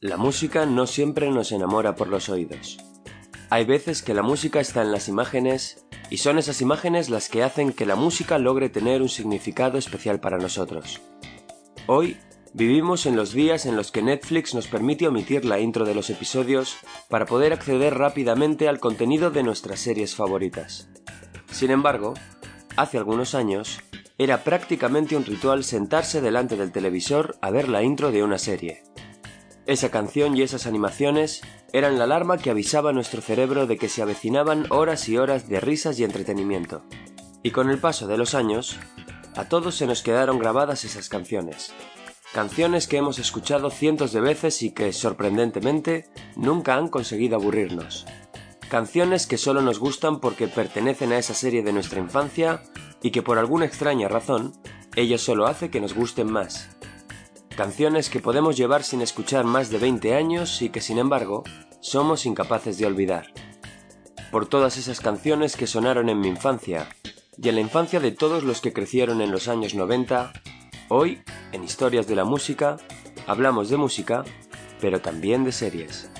La música no siempre nos enamora por los oídos. Hay veces que la música está en las imágenes y son esas imágenes las que hacen que la música logre tener un significado especial para nosotros. Hoy vivimos en los días en los que Netflix nos permite omitir la intro de los episodios para poder acceder rápidamente al contenido de nuestras series favoritas. Sin embargo, hace algunos años, era prácticamente un ritual sentarse delante del televisor a ver la intro de una serie. Esa canción y esas animaciones eran la alarma que avisaba a nuestro cerebro de que se avecinaban horas y horas de risas y entretenimiento. Y con el paso de los años, a todos se nos quedaron grabadas esas canciones. Canciones que hemos escuchado cientos de veces y que, sorprendentemente, nunca han conseguido aburrirnos. Canciones que solo nos gustan porque pertenecen a esa serie de nuestra infancia y que por alguna extraña razón, ella solo hace que nos gusten más canciones que podemos llevar sin escuchar más de 20 años y que sin embargo somos incapaces de olvidar. Por todas esas canciones que sonaron en mi infancia y en la infancia de todos los que crecieron en los años 90, hoy, en Historias de la Música, hablamos de música, pero también de series.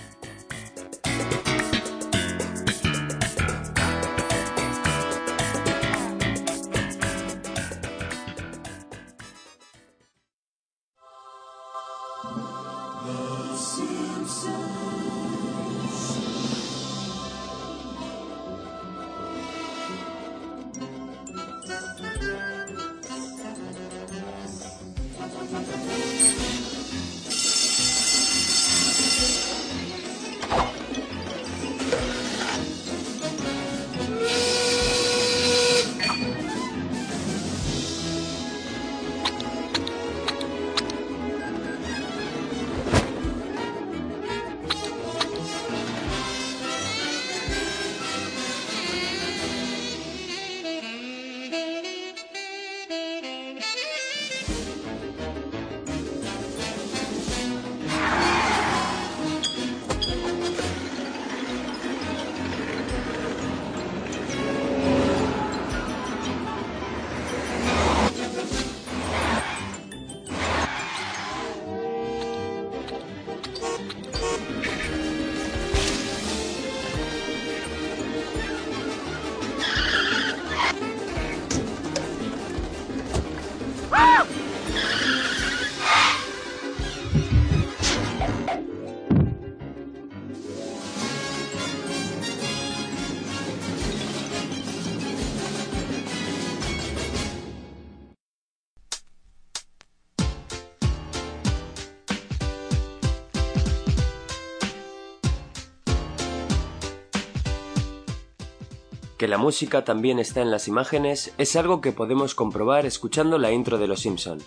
Que la música también está en las imágenes es algo que podemos comprobar escuchando la intro de Los Simpson.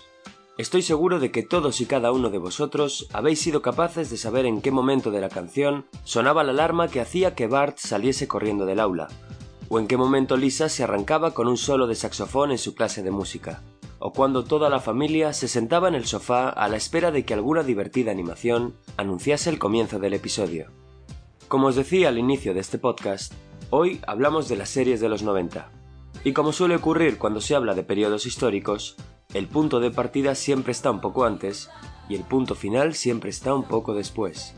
Estoy seguro de que todos y cada uno de vosotros habéis sido capaces de saber en qué momento de la canción sonaba la alarma que hacía que Bart saliese corriendo del aula, o en qué momento Lisa se arrancaba con un solo de saxofón en su clase de música, o cuando toda la familia se sentaba en el sofá a la espera de que alguna divertida animación anunciase el comienzo del episodio. Como os decía al inicio de este podcast, Hoy hablamos de las series de los 90. Y como suele ocurrir cuando se habla de periodos históricos, el punto de partida siempre está un poco antes y el punto final siempre está un poco después.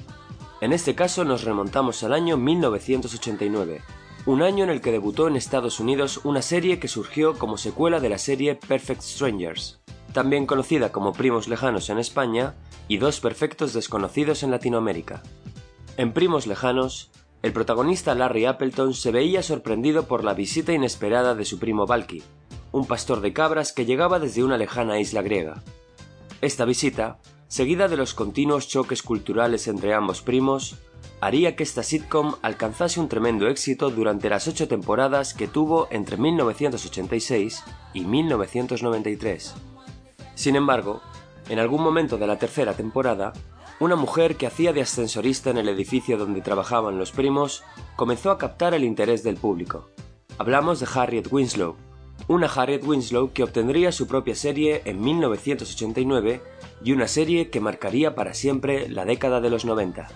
En este caso nos remontamos al año 1989, un año en el que debutó en Estados Unidos una serie que surgió como secuela de la serie Perfect Strangers, también conocida como Primos Lejanos en España y Dos Perfectos Desconocidos en Latinoamérica. En Primos Lejanos, el protagonista Larry Appleton se veía sorprendido por la visita inesperada de su primo Valky, un pastor de cabras que llegaba desde una lejana isla griega. Esta visita, seguida de los continuos choques culturales entre ambos primos, haría que esta sitcom alcanzase un tremendo éxito durante las ocho temporadas que tuvo entre 1986 y 1993. Sin embargo, en algún momento de la tercera temporada, una mujer que hacía de ascensorista en el edificio donde trabajaban los primos comenzó a captar el interés del público. Hablamos de Harriet Winslow, una Harriet Winslow que obtendría su propia serie en 1989 y una serie que marcaría para siempre la década de los 90.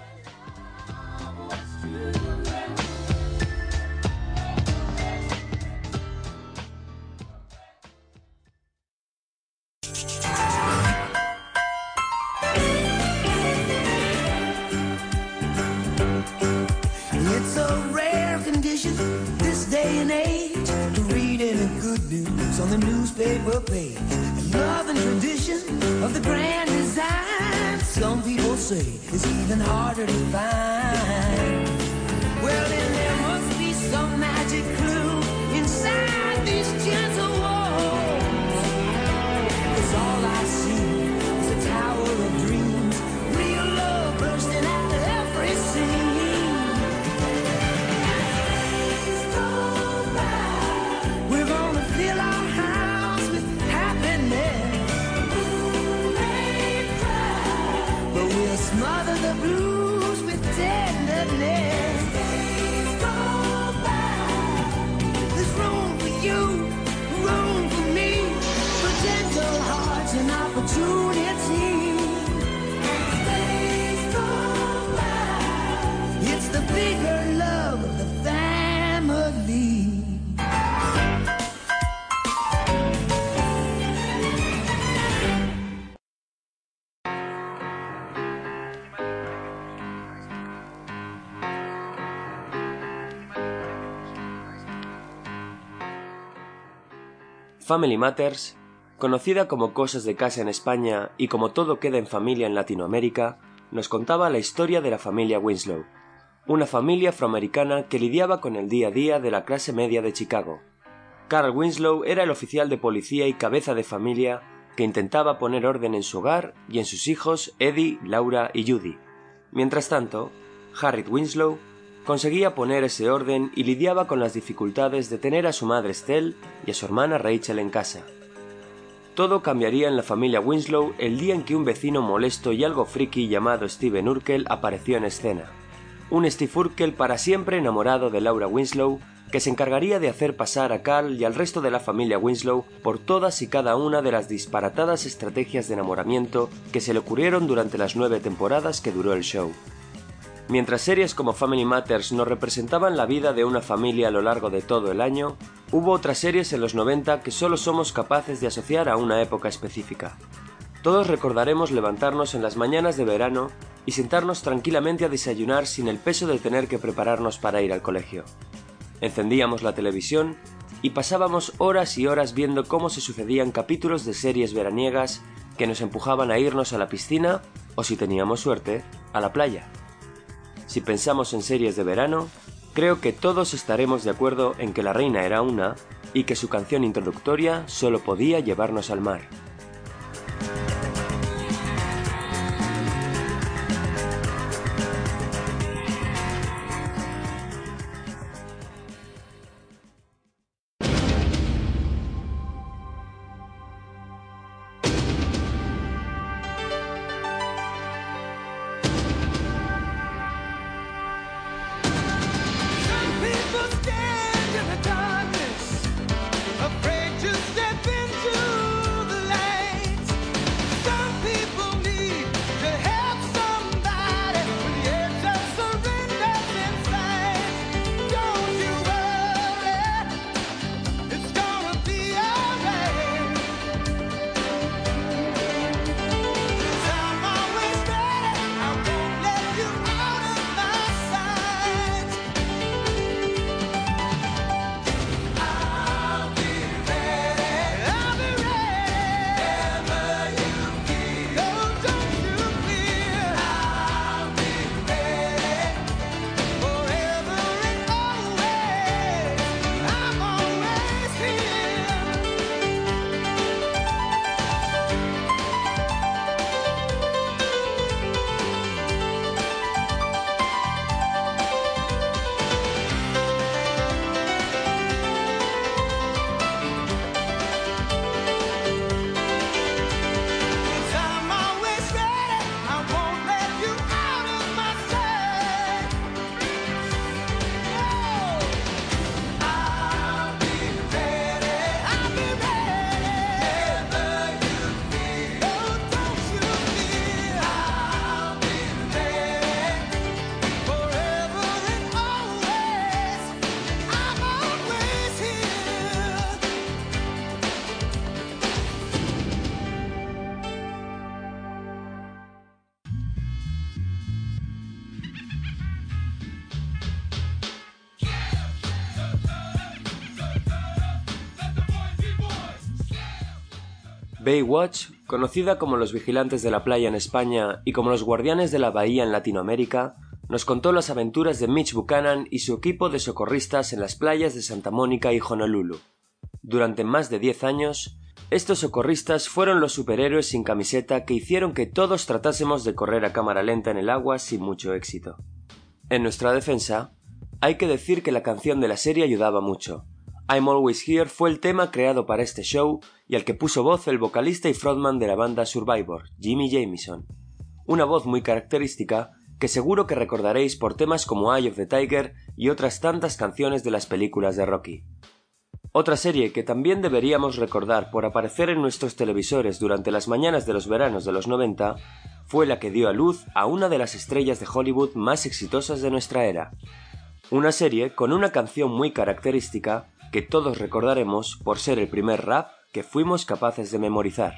Newspaper page. love and tradition of the grand design, some people say it's even harder to find. Well, then there must be some magic clue Family Matters, conocida como Cosas de Casa en España y como Todo queda en familia en Latinoamérica, nos contaba la historia de la familia Winslow, una familia afroamericana que lidiaba con el día a día de la clase media de Chicago. Carl Winslow era el oficial de policía y cabeza de familia que intentaba poner orden en su hogar y en sus hijos Eddie, Laura y Judy. Mientras tanto, Harriet Winslow conseguía poner ese orden y lidiaba con las dificultades de tener a su madre Estelle y a su hermana Rachel en casa. Todo cambiaría en la familia Winslow el día en que un vecino molesto y algo friki llamado Steven Urkel apareció en escena. Un Steve Urkel para siempre enamorado de Laura Winslow, que se encargaría de hacer pasar a Carl y al resto de la familia Winslow por todas y cada una de las disparatadas estrategias de enamoramiento que se le ocurrieron durante las nueve temporadas que duró el show. Mientras series como Family Matters nos representaban la vida de una familia a lo largo de todo el año, hubo otras series en los 90 que solo somos capaces de asociar a una época específica. Todos recordaremos levantarnos en las mañanas de verano y sentarnos tranquilamente a desayunar sin el peso de tener que prepararnos para ir al colegio. Encendíamos la televisión y pasábamos horas y horas viendo cómo se sucedían capítulos de series veraniegas que nos empujaban a irnos a la piscina o, si teníamos suerte, a la playa. Si pensamos en series de verano, creo que todos estaremos de acuerdo en que la reina era una y que su canción introductoria solo podía llevarnos al mar. Baywatch, conocida como los vigilantes de la playa en España y como los guardianes de la bahía en Latinoamérica, nos contó las aventuras de Mitch Buchanan y su equipo de socorristas en las playas de Santa Mónica y Honolulu. Durante más de 10 años, estos socorristas fueron los superhéroes sin camiseta que hicieron que todos tratásemos de correr a cámara lenta en el agua sin mucho éxito. En nuestra defensa, hay que decir que la canción de la serie ayudaba mucho. I'm Always Here fue el tema creado para este show y al que puso voz el vocalista y frontman de la banda Survivor, Jimmy Jamison. Una voz muy característica que seguro que recordaréis por temas como Eye of the Tiger y otras tantas canciones de las películas de Rocky. Otra serie que también deberíamos recordar por aparecer en nuestros televisores durante las mañanas de los veranos de los 90 fue la que dio a luz a una de las estrellas de Hollywood más exitosas de nuestra era. Una serie con una canción muy característica que todos recordaremos por ser el primer rap que fuimos capaces de memorizar.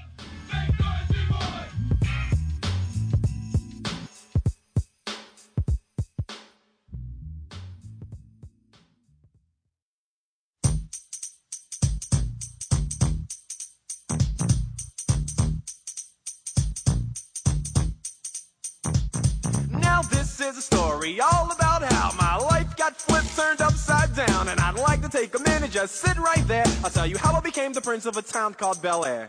is a story all about how my life got flipped, turned upside down. And I'd like to take a minute, just sit right there. I'll tell you how I became the prince of a town called Bel Air.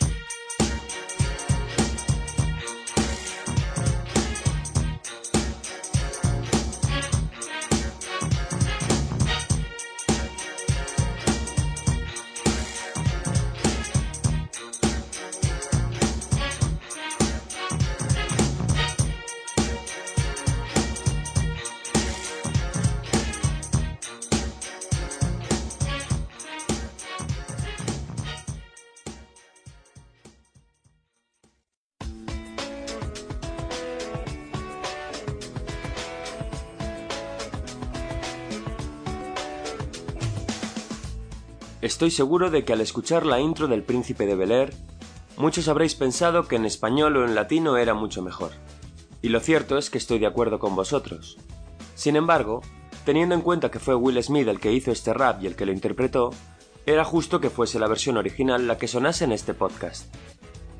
Estoy seguro de que al escuchar la intro del Príncipe de Bel Air, muchos habréis pensado que en español o en latino era mucho mejor. Y lo cierto es que estoy de acuerdo con vosotros. Sin embargo, teniendo en cuenta que fue Will Smith el que hizo este rap y el que lo interpretó, era justo que fuese la versión original la que sonase en este podcast.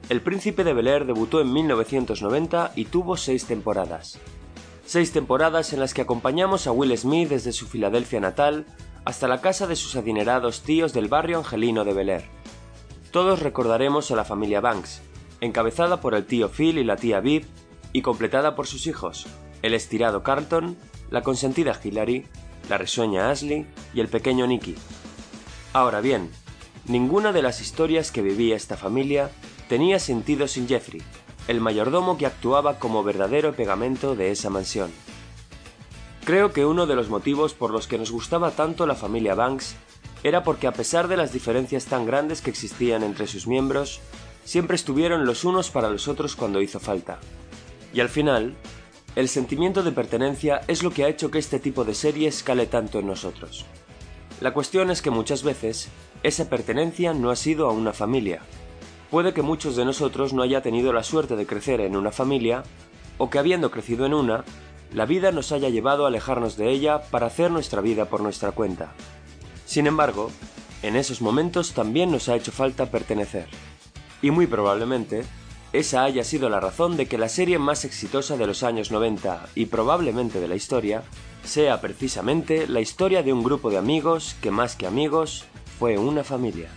El Príncipe de Bel Air debutó en 1990 y tuvo seis temporadas. Seis temporadas en las que acompañamos a Will Smith desde su Filadelfia natal hasta la casa de sus adinerados tíos del barrio angelino de Bel Air. Todos recordaremos a la familia Banks, encabezada por el tío Phil y la tía Viv, y completada por sus hijos, el estirado Carlton, la consentida Hillary, la risueña Ashley y el pequeño Nicky. Ahora bien, ninguna de las historias que vivía esta familia tenía sentido sin Jeffrey, el mayordomo que actuaba como verdadero pegamento de esa mansión. Creo que uno de los motivos por los que nos gustaba tanto la familia Banks era porque a pesar de las diferencias tan grandes que existían entre sus miembros, siempre estuvieron los unos para los otros cuando hizo falta. Y al final, el sentimiento de pertenencia es lo que ha hecho que este tipo de serie escale tanto en nosotros. La cuestión es que muchas veces esa pertenencia no ha sido a una familia. Puede que muchos de nosotros no haya tenido la suerte de crecer en una familia, o que habiendo crecido en una, la vida nos haya llevado a alejarnos de ella para hacer nuestra vida por nuestra cuenta. Sin embargo, en esos momentos también nos ha hecho falta pertenecer. Y muy probablemente, esa haya sido la razón de que la serie más exitosa de los años 90 y probablemente de la historia sea precisamente la historia de un grupo de amigos que más que amigos fue una familia.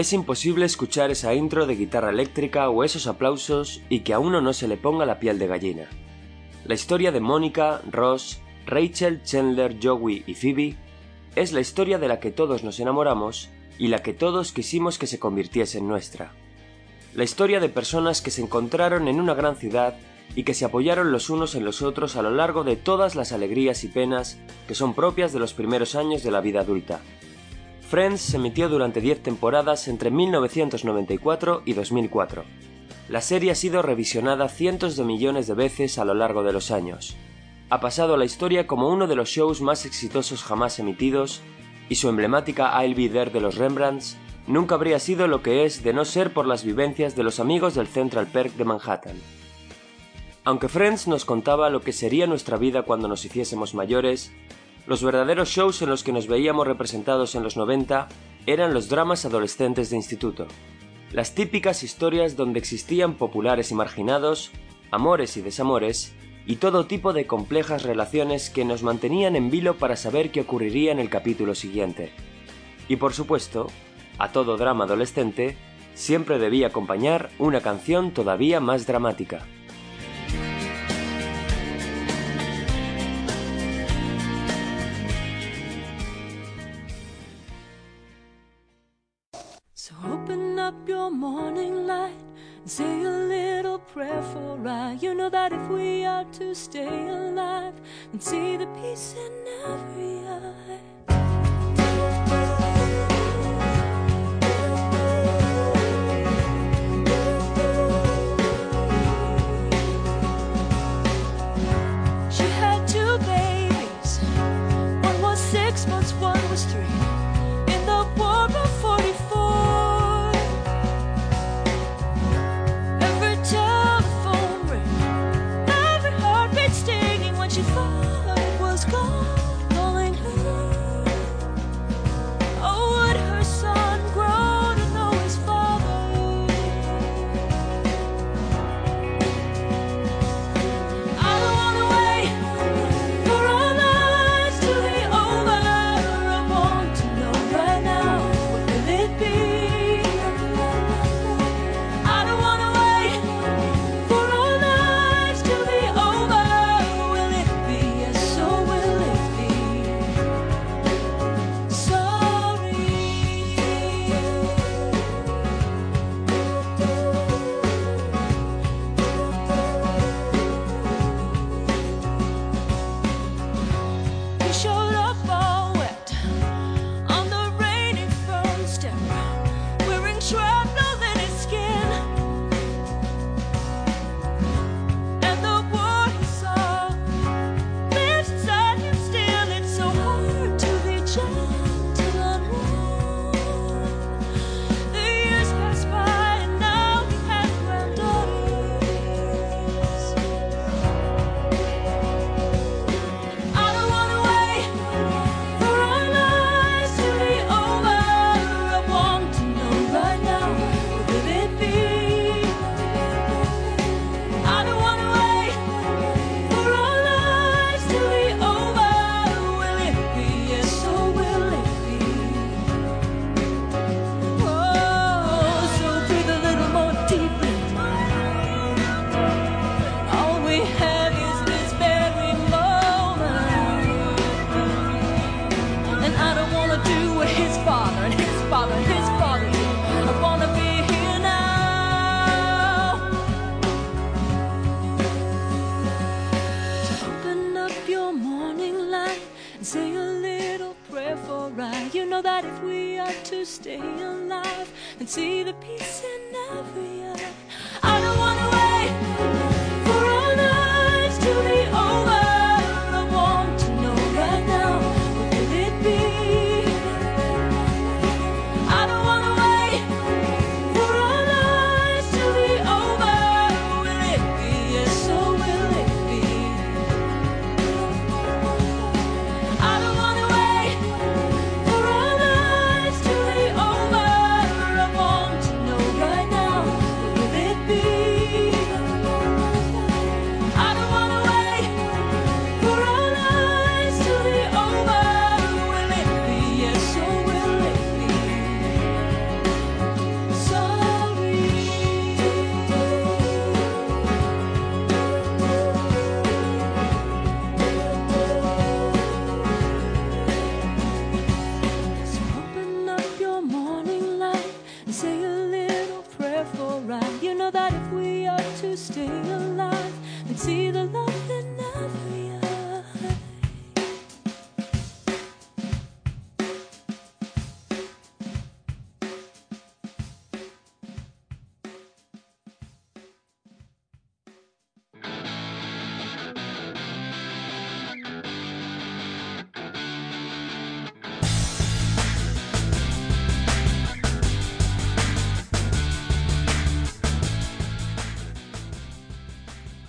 Es imposible escuchar esa intro de guitarra eléctrica o esos aplausos y que a uno no se le ponga la piel de gallina. La historia de Mónica, Ross, Rachel, Chandler, Joey y Phoebe es la historia de la que todos nos enamoramos y la que todos quisimos que se convirtiese en nuestra. La historia de personas que se encontraron en una gran ciudad y que se apoyaron los unos en los otros a lo largo de todas las alegrías y penas que son propias de los primeros años de la vida adulta. Friends se emitió durante 10 temporadas entre 1994 y 2004. la serie ha sido revisionada cientos de millones de veces a lo largo de los años. Ha pasado a la historia como uno de los shows más exitosos jamás emitidos, y su emblemática I'll Be There de los Rembrandts nunca habría sido lo que es de no ser por las vivencias de los amigos del Central Perk de Manhattan. Aunque Friends nos contaba lo que sería nuestra vida cuando nos hiciésemos mayores, los verdaderos shows en los que nos veíamos representados en los 90 eran los dramas adolescentes de instituto. Las típicas historias donde existían populares y marginados, amores y desamores, y todo tipo de complejas relaciones que nos mantenían en vilo para saber qué ocurriría en el capítulo siguiente. Y por supuesto, a todo drama adolescente siempre debía acompañar una canción todavía más dramática. Up your morning light and say a little prayer for I. You know that if we are to stay alive and see the peace in every eye.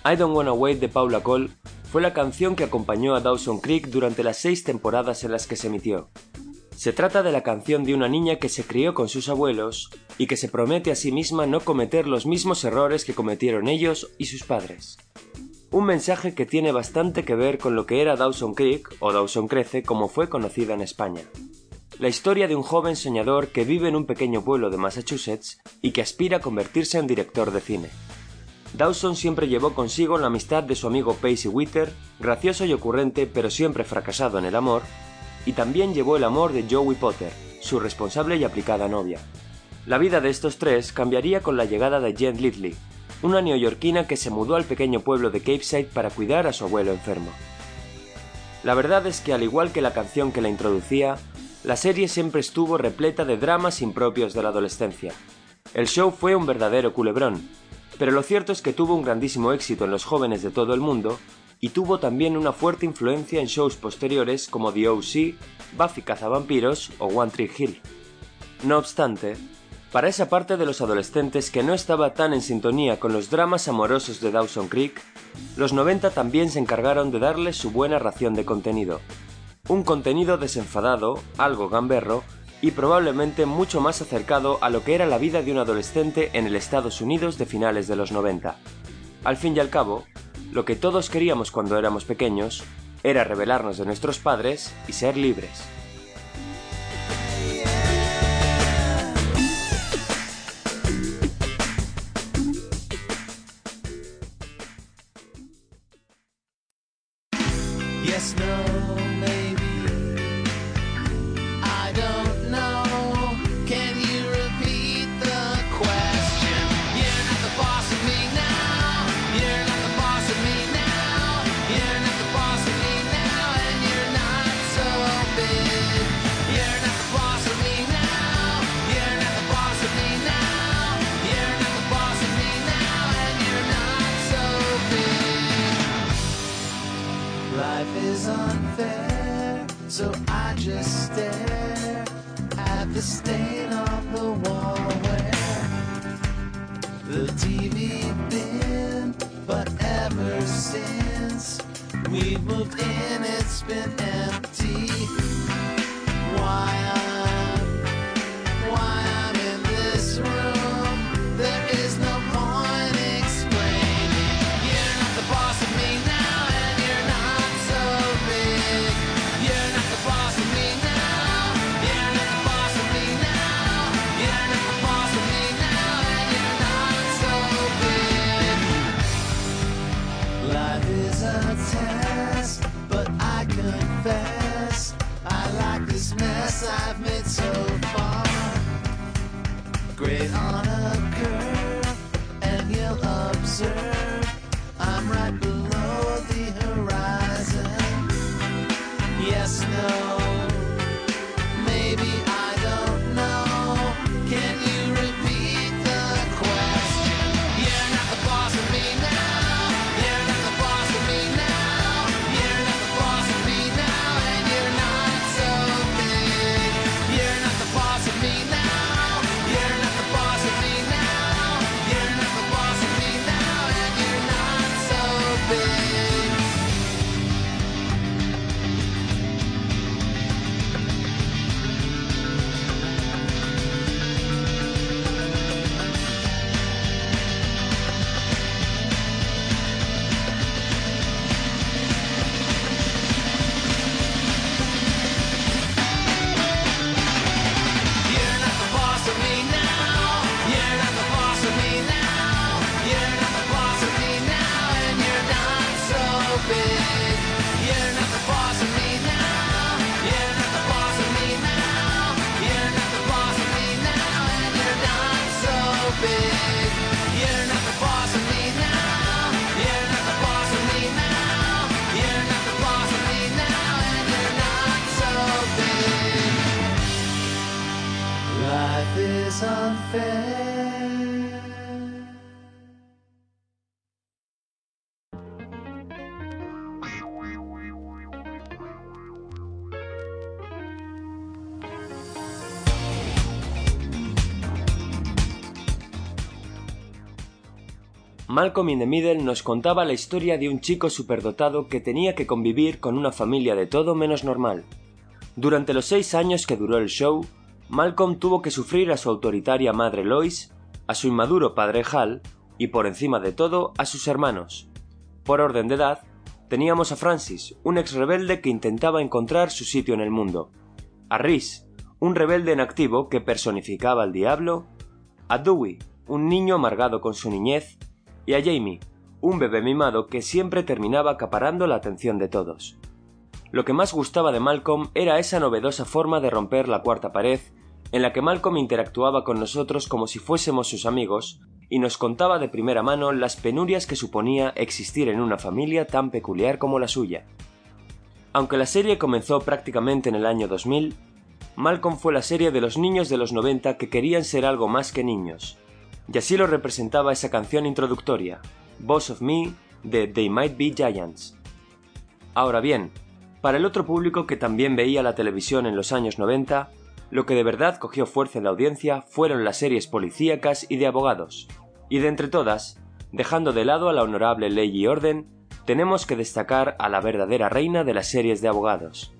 I Don't Wanna Wait de Paula Cole fue la canción que acompañó a Dawson Creek durante las seis temporadas en las que se emitió. Se trata de la canción de una niña que se crió con sus abuelos y que se promete a sí misma no cometer los mismos errores que cometieron ellos y sus padres. Un mensaje que tiene bastante que ver con lo que era Dawson Creek o Dawson Crece como fue conocida en España. La historia de un joven soñador que vive en un pequeño pueblo de Massachusetts y que aspira a convertirse en director de cine. Dawson siempre llevó consigo la amistad de su amigo Pacey Witter, gracioso y ocurrente pero siempre fracasado en el amor, y también llevó el amor de Joey Potter, su responsable y aplicada novia. La vida de estos tres cambiaría con la llegada de Jen Lidley, una neoyorquina que se mudó al pequeño pueblo de Capeside para cuidar a su abuelo enfermo. La verdad es que al igual que la canción que la introducía, la serie siempre estuvo repleta de dramas impropios de la adolescencia. El show fue un verdadero culebrón, pero lo cierto es que tuvo un grandísimo éxito en los jóvenes de todo el mundo y tuvo también una fuerte influencia en shows posteriores como The O.C., Buffy Cazavampiros o One Tree Hill. No obstante, para esa parte de los adolescentes que no estaba tan en sintonía con los dramas amorosos de Dawson Creek, los 90 también se encargaron de darles su buena ración de contenido. Un contenido desenfadado, algo gamberro, y probablemente mucho más acercado a lo que era la vida de un adolescente en el Estados Unidos de finales de los 90. Al fin y al cabo, lo que todos queríamos cuando éramos pequeños era rebelarnos de nuestros padres y ser libres. Life is unfair, so I just stare at the stain on the wall where the TV been. But ever since we've moved in, it's been empty. Why great honor. Malcolm in the Middle nos contaba la historia de un chico superdotado que tenía que convivir con una familia de todo menos normal. Durante los seis años que duró el show, Malcolm tuvo que sufrir a su autoritaria madre Lois, a su inmaduro padre Hal y por encima de todo a sus hermanos. Por orden de edad, teníamos a Francis, un ex rebelde que intentaba encontrar su sitio en el mundo, a Rhys, un rebelde en activo que personificaba al diablo, a Dewey, un niño amargado con su niñez, y a Jamie, un bebé mimado que siempre terminaba acaparando la atención de todos. Lo que más gustaba de Malcolm era esa novedosa forma de romper la cuarta pared, en la que Malcolm interactuaba con nosotros como si fuésemos sus amigos, y nos contaba de primera mano las penurias que suponía existir en una familia tan peculiar como la suya. Aunque la serie comenzó prácticamente en el año 2000, Malcolm fue la serie de los niños de los 90 que querían ser algo más que niños, y así lo representaba esa canción introductoria, Boss of Me, de They Might Be Giants. Ahora bien, para el otro público que también veía la televisión en los años 90, lo que de verdad cogió fuerza en la audiencia fueron las series policíacas y de abogados, y de entre todas, dejando de lado a la honorable ley y orden, tenemos que destacar a la verdadera reina de las series de abogados,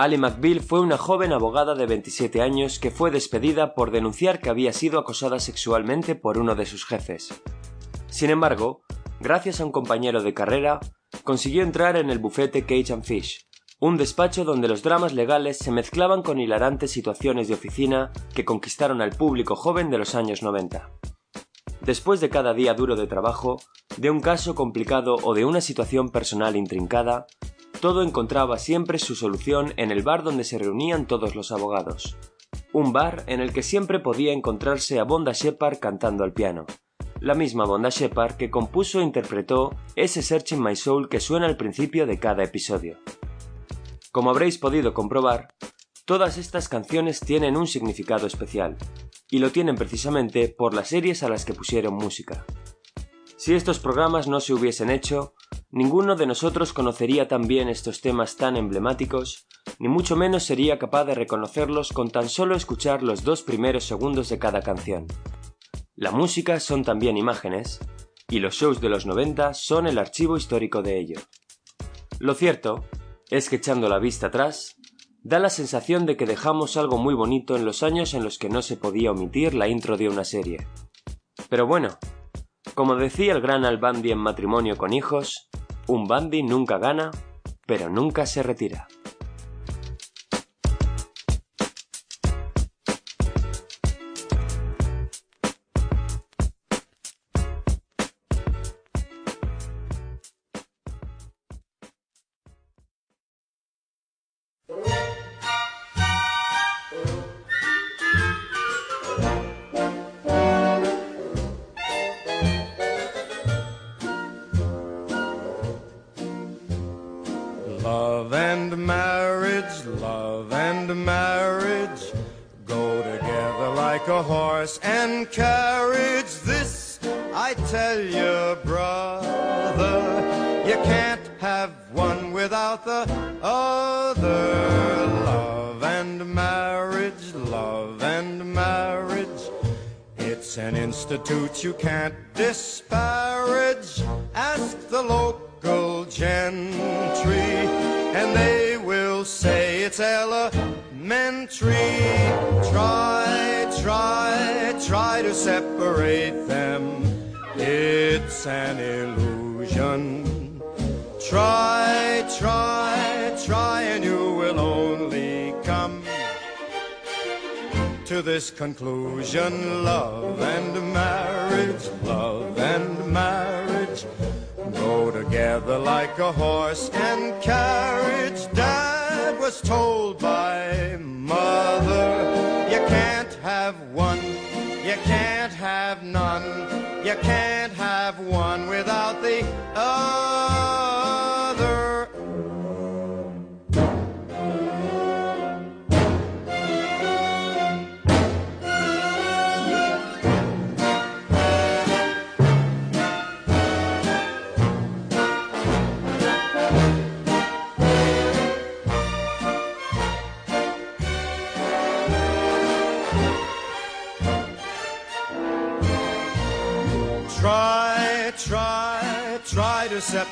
Ali McBeal fue una joven abogada de 27 años que fue despedida por denunciar que había sido acosada sexualmente por uno de sus jefes. Sin embargo, gracias a un compañero de carrera, consiguió entrar en el bufete Cage and Fish, un despacho donde los dramas legales se mezclaban con hilarantes situaciones de oficina que conquistaron al público joven de los años 90. Después de cada día duro de trabajo, de un caso complicado o de una situación personal intrincada, todo encontraba siempre su solución en el bar donde se reunían todos los abogados. Un bar en el que siempre podía encontrarse a Bonda Shepard cantando al piano. La misma Bonda Shepard que compuso e interpretó ese Searching My Soul que suena al principio de cada episodio. Como habréis podido comprobar, todas estas canciones tienen un significado especial, y lo tienen precisamente por las series a las que pusieron música. Si estos programas no se hubiesen hecho, Ninguno de nosotros conocería tan bien estos temas tan emblemáticos, ni mucho menos sería capaz de reconocerlos con tan solo escuchar los dos primeros segundos de cada canción. La música son también imágenes, y los shows de los 90 son el archivo histórico de ello. Lo cierto es que echando la vista atrás, da la sensación de que dejamos algo muy bonito en los años en los que no se podía omitir la intro de una serie. Pero bueno, como decía el gran Albandi en Matrimonio con Hijos, un bandy nunca gana, pero nunca se retira. This conclusion love and marriage, love and marriage go together like a horse and carriage. Dad was told by mother, you can't have one, you can't have none, you can't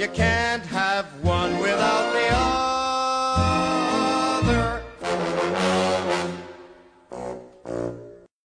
you can't